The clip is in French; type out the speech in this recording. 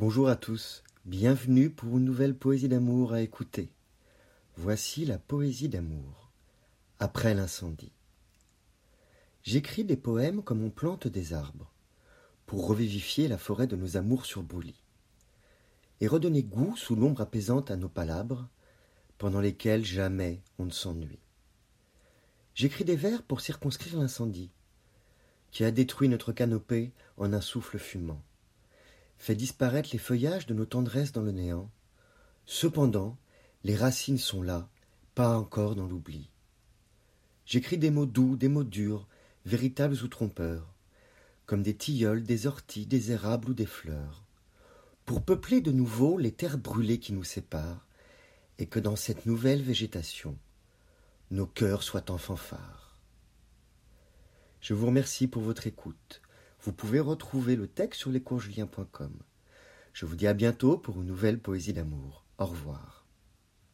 Bonjour à tous, bienvenue pour une nouvelle poésie d'amour à écouter. Voici la poésie d'amour. Après l'incendie. J'écris des poèmes comme on plante des arbres, pour revivifier la forêt de nos amours surbrûlis, et redonner goût sous l'ombre apaisante à nos palabres, pendant lesquelles jamais on ne s'ennuie. J'écris des vers pour circonscrire l'incendie, qui a détruit notre canopée en un souffle fumant fait disparaître les feuillages de nos tendresses dans le néant. Cependant, les racines sont là, pas encore dans l'oubli. J'écris des mots doux, des mots durs, véritables ou trompeurs, comme des tilleuls, des orties, des érables ou des fleurs, pour peupler de nouveau les terres brûlées qui nous séparent, et que dans cette nouvelle végétation, nos cœurs soient en fanfare. Je vous remercie pour votre écoute. Vous pouvez retrouver le texte sur lescoursjulien.com. Je vous dis à bientôt pour une nouvelle poésie d'amour. Au revoir.